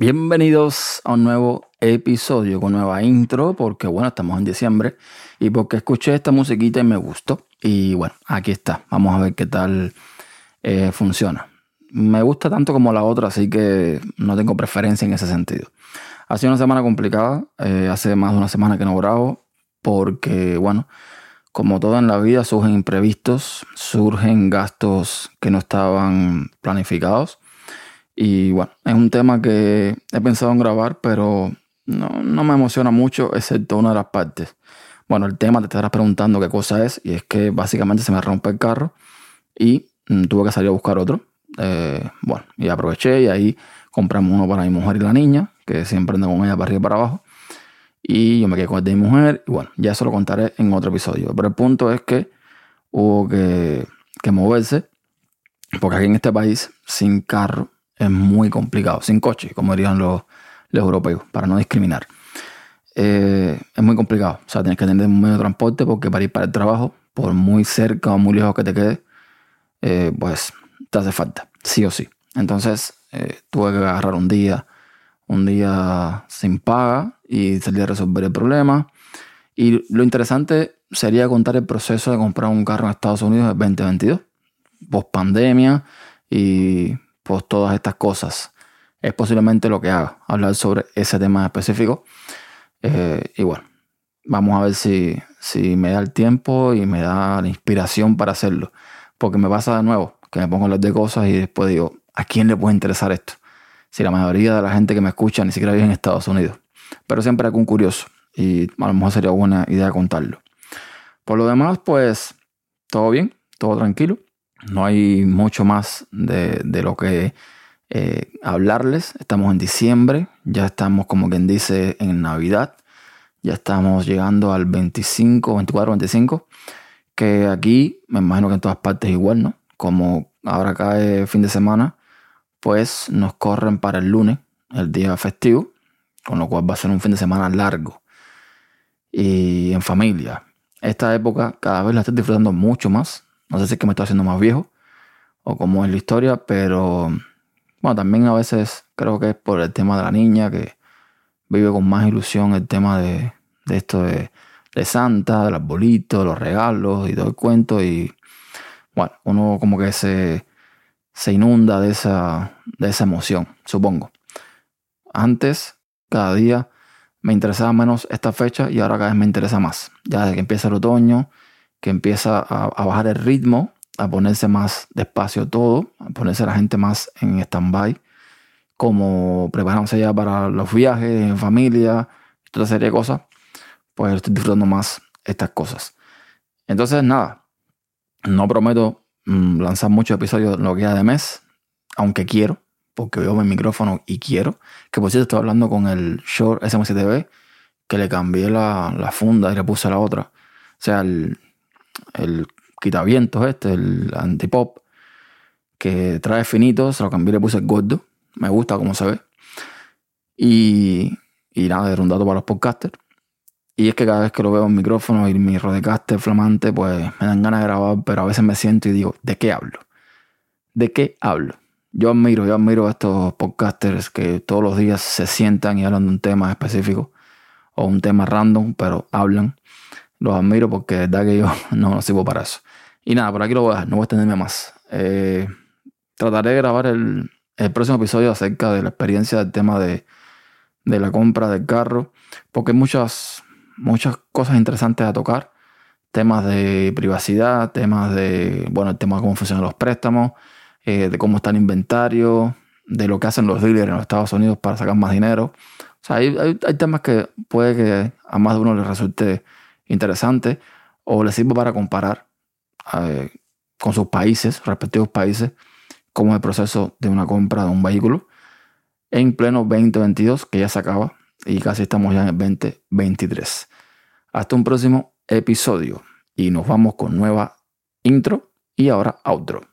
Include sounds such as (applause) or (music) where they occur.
Bienvenidos a un nuevo episodio con nueva intro, porque bueno, estamos en diciembre y porque escuché esta musiquita y me gustó. Y bueno, aquí está. Vamos a ver qué tal eh, funciona. Me gusta tanto como la otra, así que no tengo preferencia en ese sentido. Ha sido una semana complicada. eh, hace más de una semana que no grabo, porque bueno, como todo en la vida, surgen imprevistos, surgen gastos que no estaban planificados. Y bueno, es un tema que he pensado en grabar, pero no, no me emociona mucho, excepto una de las partes. Bueno, el tema te estarás preguntando qué cosa es, y es que básicamente se me rompe el carro y mm, tuve que salir a buscar otro. Eh, bueno, y aproveché y ahí compramos uno para mi mujer y la niña, que siempre ando con ella para arriba y para abajo. Y yo me quedé con el de mi mujer, y bueno, ya eso lo contaré en otro episodio. Pero el punto es que hubo que, que moverse, porque aquí en este país, sin carro, es muy complicado, sin coche, como dirían los, los europeos, para no discriminar. Eh, es muy complicado, o sea, tienes que tener un medio de transporte porque para ir para el trabajo, por muy cerca o muy lejos que te quede, eh, pues te hace falta, sí o sí. Entonces eh, tuve que agarrar un día, un día sin paga y salir a resolver el problema. Y lo interesante sería contar el proceso de comprar un carro en Estados Unidos en 2022, post pandemia y pues todas estas cosas. Es posiblemente lo que haga, hablar sobre ese tema específico. Eh, y bueno, vamos a ver si, si me da el tiempo y me da la inspiración para hacerlo. Porque me pasa de nuevo, que me pongo a hablar de cosas y después digo, ¿a quién le puede interesar esto? Si la mayoría de la gente que me escucha ni siquiera vive en Estados Unidos. Pero siempre un curioso y a lo mejor sería buena idea contarlo. Por lo demás, pues todo bien, todo tranquilo. No hay mucho más de, de lo que eh, hablarles. Estamos en diciembre, ya estamos como quien dice en Navidad. Ya estamos llegando al 25, 24, 25. Que aquí, me imagino que en todas partes igual, ¿no? Como ahora cae fin de semana, pues nos corren para el lunes, el día festivo, con lo cual va a ser un fin de semana largo y en familia. Esta época cada vez la estoy disfrutando mucho más. No sé si es que me estoy haciendo más viejo o cómo es la historia, pero bueno, también a veces creo que es por el tema de la niña que vive con más ilusión el tema de, de esto de, de Santa, del arbolito, los regalos y todo el cuento. Y bueno, uno como que se, se inunda de esa, de esa emoción, supongo. Antes, cada día me interesaba menos esta fecha y ahora cada vez me interesa más. Ya desde que empieza el otoño, que empieza a, bajar el ritmo, a ponerse más despacio todo, a ponerse la gente más en stand-by, como preparándose ya para los viajes en familia, toda serie de cosas, pues estoy disfrutando más estas cosas. Entonces, nada, no prometo mm, lanzar muchos episodios en lo que queda de mes, aunque quiero, porque veo mi micrófono y quiero. Que por cierto, estoy hablando con el Shure SM7B, que le cambié la, la funda y le puse la otra. O sea, el, el quitavientos este, el antipop, que trae finito, se lo cambié le puse el gordo. Me gusta cómo se ve. Y, y nada, era un dato para los podcasters. Y es que cada vez que lo veo en micrófono y mi Rodecaster flamante, pues me dan ganas de grabar, pero a veces me siento y digo, ¿de qué hablo? ¿De qué hablo? Yo admiro, yo admiro a estos podcasters que todos los días se sientan y hablan de un tema específico o un tema random, pero hablan. Los admiro porque de verdad que yo (laughs) no, no sirvo para eso. Y nada, por aquí lo voy a dejar, no voy a extenderme más. Eh, trataré de grabar el, el, próximo episodio acerca de la experiencia del tema de, de la compra del carro, porque hay muchas, muchas cosas interesantes a tocar. Temas de privacidad, temas de, bueno, el tema de cómo funcionan los préstamos, eh, de cómo está el inventario, de lo que hacen los dealers en los Estados Unidos para sacar más dinero. O sea, hay, hay, hay temas que puede que a más de uno les resulte interesante o les sirva para comparar eh, con sus países, respectivos países, cómo es el proceso de una compra de un vehículo en pleno 2022, que ya se acaba y casi estamos ya en el 2023. Hasta un próximo episodio y nos vamos con nueva intro y ahora outro.